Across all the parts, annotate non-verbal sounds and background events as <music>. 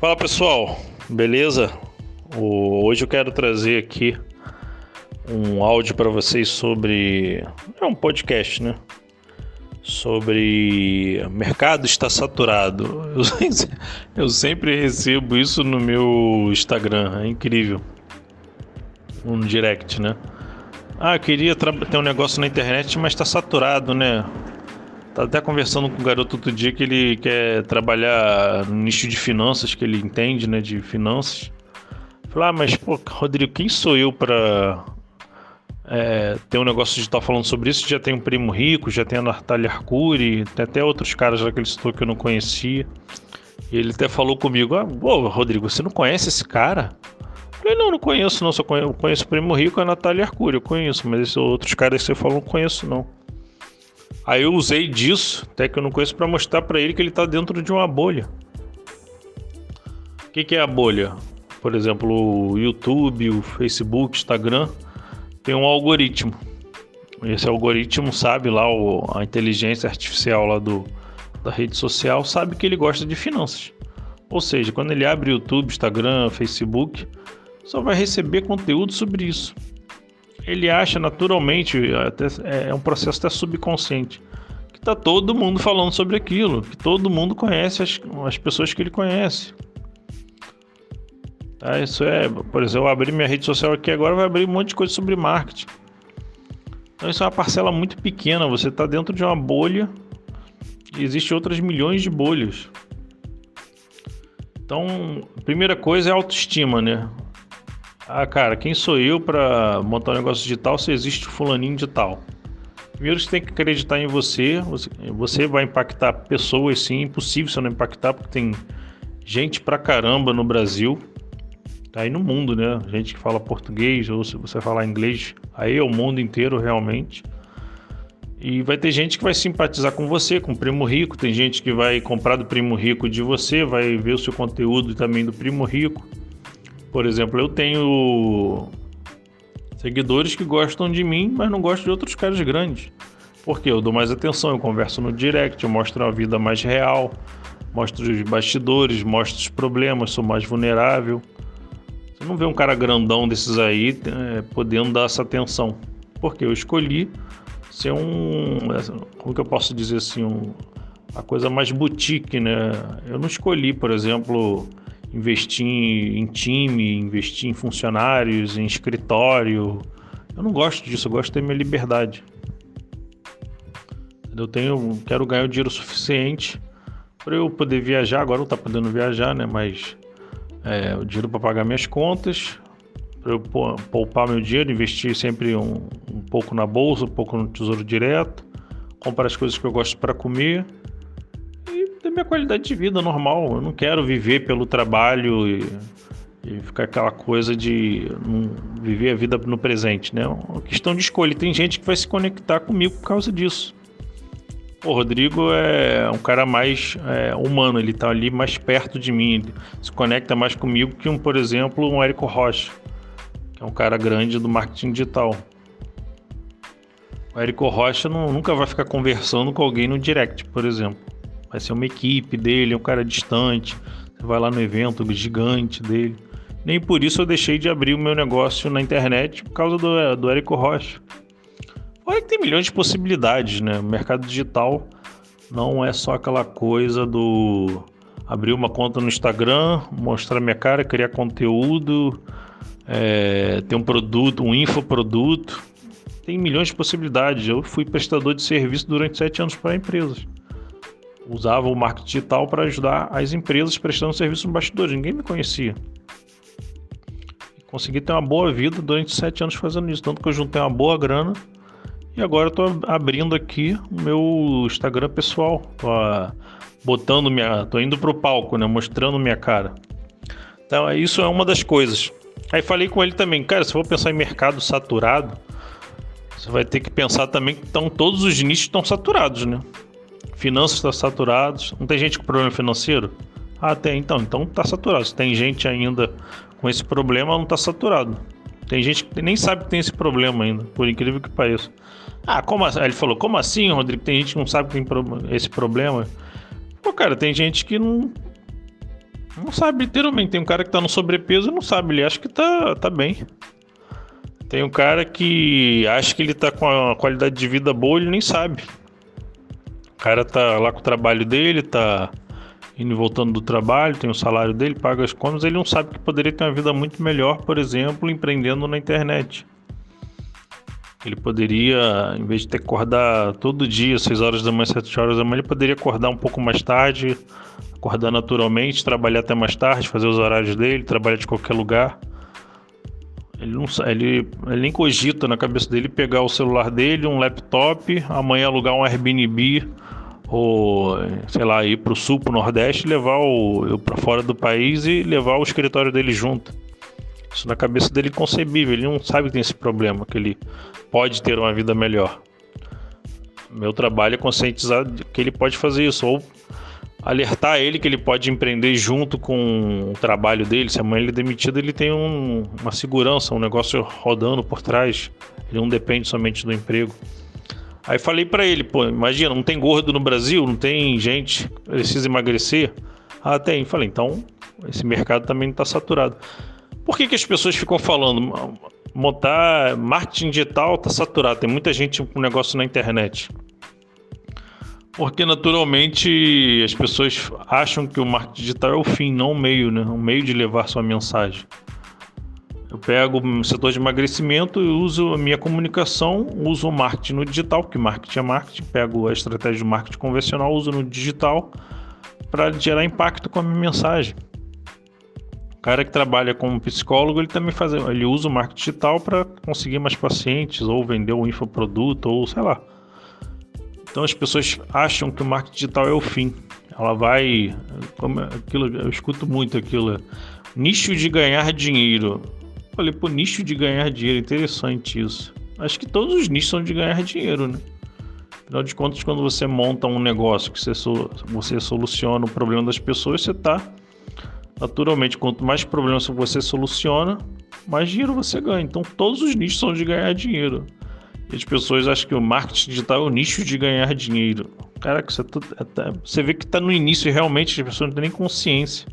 Fala pessoal, beleza? Hoje eu quero trazer aqui um áudio para vocês sobre. É um podcast, né? Sobre mercado está saturado. <laughs> Eu sempre recebo isso no meu Instagram, é incrível. Um direct, né? Ah, eu queria ter um negócio na internet, mas está saturado, né? Tá até conversando com um garoto outro dia que ele quer trabalhar no nicho de finanças, que ele entende, né, de finanças. Falar, ah, mas pô, Rodrigo, quem sou eu para é, ter um negócio de estar falando sobre isso? Já tem um primo rico, já tem a Natália Arcuri, tem até outros caras lá que ele citou que eu não conhecia. E ele até falou comigo: Ah, pô, Rodrigo, você não conhece esse cara? Eu falei, não, não conheço, não. Só conheço, conheço o primo rico e a Natália Arcuri, eu conheço, mas esses outros caras que você falou, não conheço, não. Aí eu usei disso, até que eu não conheço, para mostrar para ele que ele está dentro de uma bolha. O que, que é a bolha? Por exemplo, o YouTube, o Facebook, Instagram tem um algoritmo. Esse algoritmo sabe lá, o, a inteligência artificial lá do, da rede social sabe que ele gosta de finanças. Ou seja, quando ele abre YouTube, Instagram, Facebook, só vai receber conteúdo sobre isso ele acha naturalmente, até, é, é um processo até subconsciente, que tá todo mundo falando sobre aquilo, que todo mundo conhece as, as pessoas que ele conhece. Tá, isso é, por exemplo, eu abri minha rede social aqui agora, vai abrir um monte de coisa sobre marketing. Então isso é uma parcela muito pequena, você está dentro de uma bolha e existem outras milhões de bolhas. Então, a primeira coisa é autoestima, né? Ah, cara, quem sou eu para montar um negócio digital se existe fulaninho de tal? Primeiro você tem que acreditar em você, você, vai impactar pessoas sim, impossível você não impactar, porque tem gente pra caramba no Brasil, tá aí no mundo, né? Gente que fala português, ou se você falar inglês, aí é o mundo inteiro realmente. E vai ter gente que vai simpatizar com você, com o Primo Rico, tem gente que vai comprar do Primo Rico de você, vai ver o seu conteúdo também do Primo Rico. Por exemplo, eu tenho seguidores que gostam de mim, mas não gostam de outros caras grandes. Porque eu dou mais atenção, eu converso no direct, eu mostro uma vida mais real, mostro os bastidores, mostro os problemas, sou mais vulnerável. Você não vê um cara grandão desses aí é, podendo dar essa atenção. Porque eu escolhi ser um. Como que eu posso dizer assim? Um, a coisa mais boutique, né? Eu não escolhi, por exemplo, investir em time, investir em funcionários, em escritório. Eu não gosto disso, eu gosto de ter minha liberdade. Eu tenho, quero ganhar o dinheiro suficiente para eu poder viajar. Agora não tá podendo viajar, né? Mas é, o dinheiro para pagar minhas contas, para eu poupar meu dinheiro, investir sempre um, um pouco na bolsa, um pouco no tesouro direto, comprar as coisas que eu gosto para comer minha qualidade de vida normal. Eu não quero viver pelo trabalho e, e ficar aquela coisa de viver a vida no presente, né? É uma questão de escolha. Tem gente que vai se conectar comigo por causa disso. O Rodrigo é um cara mais é, humano, ele tá ali mais perto de mim, ele se conecta mais comigo que um, por exemplo, um Érico Rocha, que é um cara grande do marketing digital. O Érico Rocha não, nunca vai ficar conversando com alguém no direct, por exemplo vai ser uma equipe dele, é um cara distante. Você vai lá no evento gigante dele. Nem por isso eu deixei de abrir o meu negócio na internet por causa do, do Érico Rocha. Olha que tem milhões de possibilidades, né? O mercado digital não é só aquela coisa do abrir uma conta no Instagram, mostrar minha cara, criar conteúdo, é, ter um produto, um infoproduto. Tem milhões de possibilidades. Eu fui prestador de serviço durante sete anos para empresas usava o marketing digital para ajudar as empresas prestando serviço no bastidores. Ninguém me conhecia. Consegui ter uma boa vida durante sete anos fazendo isso. Tanto que eu juntei uma boa grana. E agora estou abrindo aqui o meu Instagram pessoal. Tô botando minha. tô indo pro palco, né? Mostrando minha cara. Então, isso é uma das coisas. Aí falei com ele também, cara, se for pensar em mercado saturado, você vai ter que pensar também que estão todos os nichos estão saturados, né? Finanças tá saturados. Não tem gente com problema financeiro? Ah, tem. Então, então tá saturado. Se tem gente ainda com esse problema, não tá saturado. Tem gente que nem sabe que tem esse problema ainda, por incrível que pareça. Ah, como assim? Ele falou, como assim, Rodrigo? Tem gente que não sabe que tem esse problema. Pô, cara, tem gente que não, Não sabe, literalmente. Tem um cara que tá no sobrepeso e não sabe, ele acha que tá, tá bem. Tem um cara que acha que ele tá com a qualidade de vida boa, ele nem sabe. O cara tá lá com o trabalho dele, tá indo e voltando do trabalho, tem o salário dele, paga as contas, ele não sabe que poderia ter uma vida muito melhor, por exemplo, empreendendo na internet. Ele poderia, em vez de ter que acordar todo dia, 6 horas da manhã, 7 horas da manhã, ele poderia acordar um pouco mais tarde, acordar naturalmente, trabalhar até mais tarde, fazer os horários dele, trabalhar de qualquer lugar. Ele, não, ele, ele nem cogita na cabeça dele pegar o celular dele, um laptop, amanhã alugar um Airbnb ou, sei lá, ir para o sul, para o nordeste, levar o para fora do país e levar o escritório dele junto. Isso na cabeça dele é inconcebível, ele não sabe que tem esse problema, que ele pode ter uma vida melhor. Meu trabalho é conscientizar que ele pode fazer isso, ou alertar ele que ele pode empreender junto com o trabalho dele. Se amanhã ele é demitido, ele tem um, uma segurança, um negócio rodando por trás. Ele não depende somente do emprego. Aí falei para ele, pô, imagina, não tem gordo no Brasil, não tem gente que precisa emagrecer. Ah, tem. Falei, então esse mercado também está saturado. Por que, que as pessoas ficam falando? Montar marketing digital está saturado, tem muita gente com negócio na internet. Porque naturalmente as pessoas acham que o marketing digital é o fim, não o meio, né? O meio de levar sua mensagem. Eu pego o setor de emagrecimento e uso a minha comunicação, uso o marketing no digital, porque marketing é marketing, pego a estratégia de marketing convencional, uso no digital para gerar impacto com a minha mensagem. O cara que trabalha como psicólogo, ele também faz, ele usa o marketing digital para conseguir mais pacientes ou vender um infoproduto ou sei lá. Então as pessoas acham que o marketing digital é o fim. Ela vai, como aquilo, eu escuto muito aquilo, nicho de ganhar dinheiro. Falei, pô, nicho de ganhar dinheiro, interessante isso. Acho que todos os nichos são de ganhar dinheiro, né? Afinal de contas, quando você monta um negócio que você, você soluciona o problema das pessoas, você está Naturalmente, quanto mais problemas você soluciona, mais dinheiro você ganha. Então, todos os nichos são de ganhar dinheiro. E as pessoas acham que o marketing digital é o nicho de ganhar dinheiro. Cara, você, tá, é, você vê que está no início e realmente as pessoas não têm nem consciência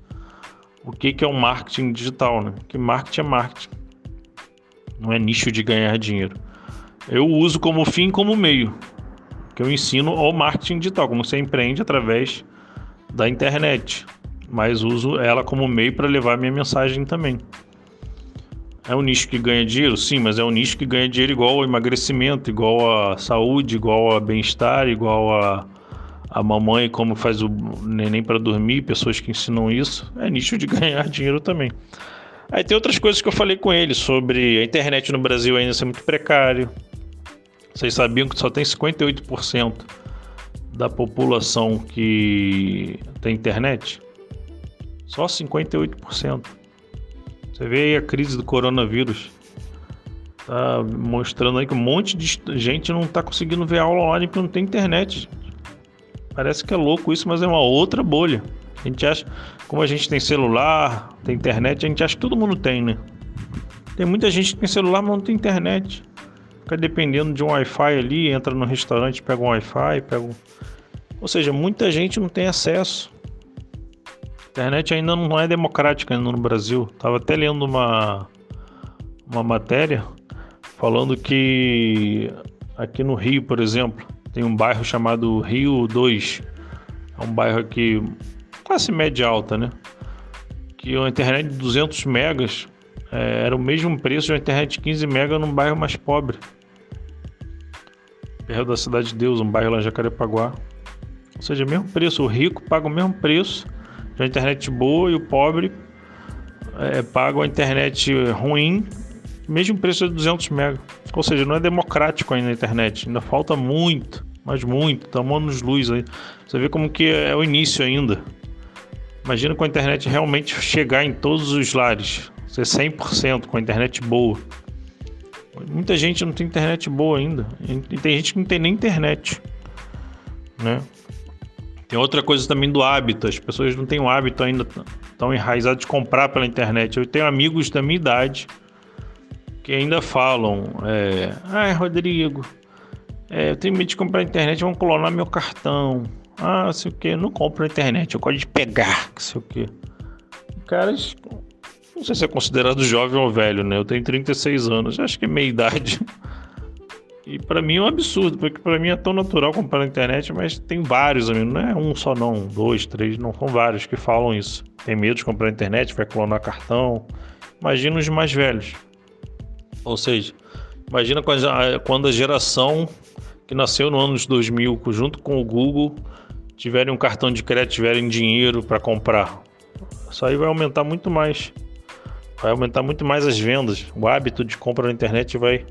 o que, que é o marketing digital, né? Que marketing é marketing. Não é nicho de ganhar dinheiro. Eu uso como fim como meio. Que eu ensino o marketing digital, como você empreende através da internet mas uso ela como meio para levar minha mensagem também. É um nicho que ganha dinheiro? Sim, mas é um nicho que ganha dinheiro igual ao emagrecimento, igual a saúde, igual a bem-estar, igual a, a mamãe, como faz o neném para dormir, pessoas que ensinam isso. É nicho de <laughs> ganhar dinheiro também. Aí tem outras coisas que eu falei com ele sobre a internet no Brasil ainda ser muito precário. Vocês sabiam que só tem 58% da população que tem internet? Só 58%. Você vê aí a crise do coronavírus. Tá mostrando aí que um monte de gente não tá conseguindo ver aula online porque não tem internet. Parece que é louco isso, mas é uma outra bolha. A gente acha, como a gente tem celular, tem internet, a gente acha que todo mundo tem, né? Tem muita gente que tem celular, mas não tem internet. Fica dependendo de um Wi-Fi ali, entra no restaurante, pega um Wi-Fi, pega um... Ou seja, muita gente não tem acesso internet ainda não é democrática ainda no Brasil. Tava até lendo uma, uma matéria falando que aqui no Rio, por exemplo, tem um bairro chamado Rio 2. É um bairro aqui, classe média alta, né? Que uma internet de 200 megas é, era o mesmo preço de uma internet de 15 megas num bairro mais pobre. Perto da Cidade de Deus, um bairro lá em Jacarepaguá. Ou seja, mesmo preço, o rico paga o mesmo preço de uma internet boa e o pobre é, paga uma internet ruim, mesmo preço de 200 MB. Ou seja, não é democrático ainda a internet, ainda falta muito, mas muito, estamos anos luz aí. Você vê como que é o início ainda. Imagina com a internet realmente chegar em todos os lares, ser 100% com a internet boa. Muita gente não tem internet boa ainda, e tem gente que não tem nem internet, né? Tem outra coisa também do hábito. As pessoas não têm o hábito ainda tão enraizado de comprar pela internet. Eu tenho amigos da minha idade que ainda falam: é, Ai, Rodrigo, é, eu tenho medo de comprar internet, vão clonar meu cartão. Ah, sei o que, não compro na internet, eu gosto de pegar, sei o que. caras. Não sei se é considerado jovem ou velho, né? Eu tenho 36 anos, acho que é meia idade. E para mim é um absurdo, porque para mim é tão natural comprar na internet, mas tem vários amigos, não é um só não, dois, três, não são vários que falam isso. Tem medo de comprar na internet, vai clonar cartão. Imagina os mais velhos. Ou seja, imagina quando a geração que nasceu no ano de 2000, junto com o Google, tiverem um cartão de crédito, tiverem dinheiro para comprar. Isso aí vai aumentar muito mais. Vai aumentar muito mais as vendas. O hábito de compra na internet vai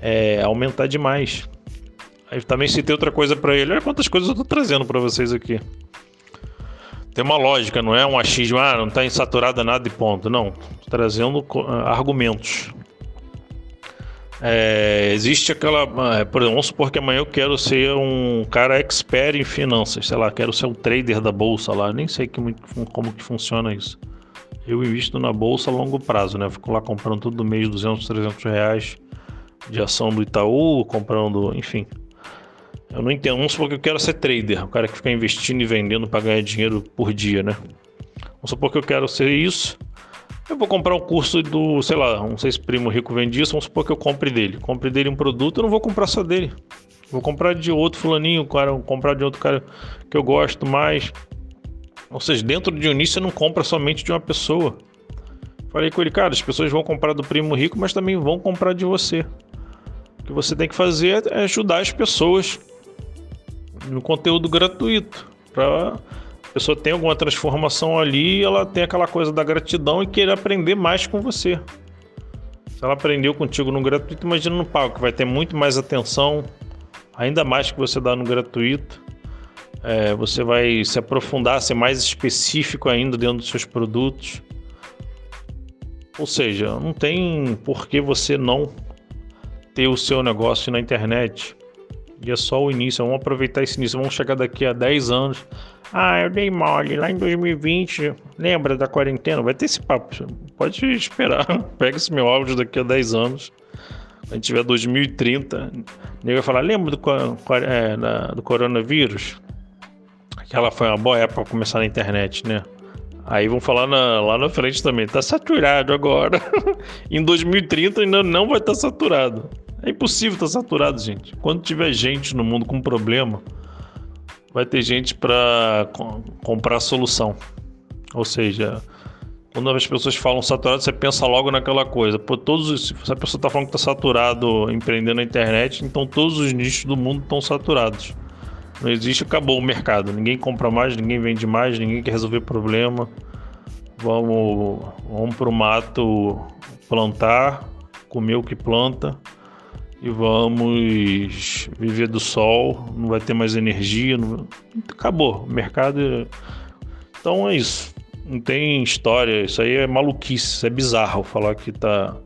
é, aumentar demais. Aí também citei outra coisa para ele. Olha quantas coisas eu tô trazendo para vocês aqui. Tem uma lógica, não é um achismo, ah, não está insaturada nada e ponto. Não, trazendo argumentos. É, existe aquela. É, por exemplo, vamos supor que amanhã eu quero ser um cara expert em finanças, sei lá, quero ser um trader da bolsa lá, nem sei que, como que funciona isso. Eu invisto na bolsa a longo prazo, né? Fico lá comprando todo mês 200, 300 reais de ação do Itaú, comprando, enfim. Eu não entendo, vamos supor que eu quero ser trader, o cara que fica investindo e vendendo para ganhar dinheiro por dia, né? Vamos supor que eu quero ser isso. Eu vou comprar um curso do, sei lá, não sei se Primo Rico vende isso, vamos supor que eu compre dele. Compre dele um produto, eu não vou comprar só dele. Vou comprar de outro fulaninho, cara, vou comprar de outro cara que eu gosto mais. Ou seja, dentro de Unis você não compra somente de uma pessoa. Falei com ele, cara, as pessoas vão comprar do Primo Rico, mas também vão comprar de você que você tem que fazer é ajudar as pessoas no conteúdo gratuito para a pessoa ter alguma transformação ali ela tem aquela coisa da gratidão e querer aprender mais com você. Se ela aprendeu contigo no gratuito, imagina no pago, que vai ter muito mais atenção, ainda mais que você dá no gratuito. É, você vai se aprofundar, ser mais específico ainda dentro dos seus produtos. Ou seja, não tem por que você não ter o seu negócio na internet. E é só o início, vamos aproveitar esse início, vamos chegar daqui a 10 anos. Ah, eu dei mole lá em 2020, lembra da quarentena? Vai ter esse papo, pode esperar. <laughs> Pega esse meu áudio daqui a 10 anos. A gente tiver 2030, nego vai falar, lembra do, é, da, do coronavírus? Aquela foi uma boa época para começar na internet, né? Aí vão falar na, lá na frente também, tá saturado agora. <laughs> em 2030 ainda não vai estar tá saturado. É impossível estar tá saturado, gente. Quando tiver gente no mundo com problema, vai ter gente para comprar a solução. Ou seja, quando as pessoas falam saturado, você pensa logo naquela coisa. Todos os, se a pessoa está falando que está saturado empreendendo na internet, então todos os nichos do mundo estão saturados. Não existe, acabou o mercado. Ninguém compra mais, ninguém vende mais, ninguém quer resolver problema. Vamos, vamos para o mato plantar, comer o que planta e vamos viver do sol, não vai ter mais energia, não... acabou, o mercado. Então é isso. Não tem história, isso aí é maluquice, isso é bizarro falar que tá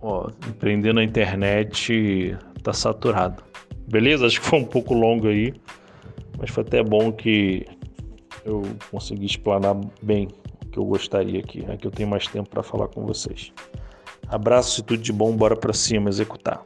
ó, empreender na internet tá saturado. Beleza? Acho que foi um pouco longo aí, mas foi até bom que eu consegui explanar bem o que eu gostaria aqui. Aqui eu tenho mais tempo para falar com vocês. Abraço e tudo de bom, bora para cima executar.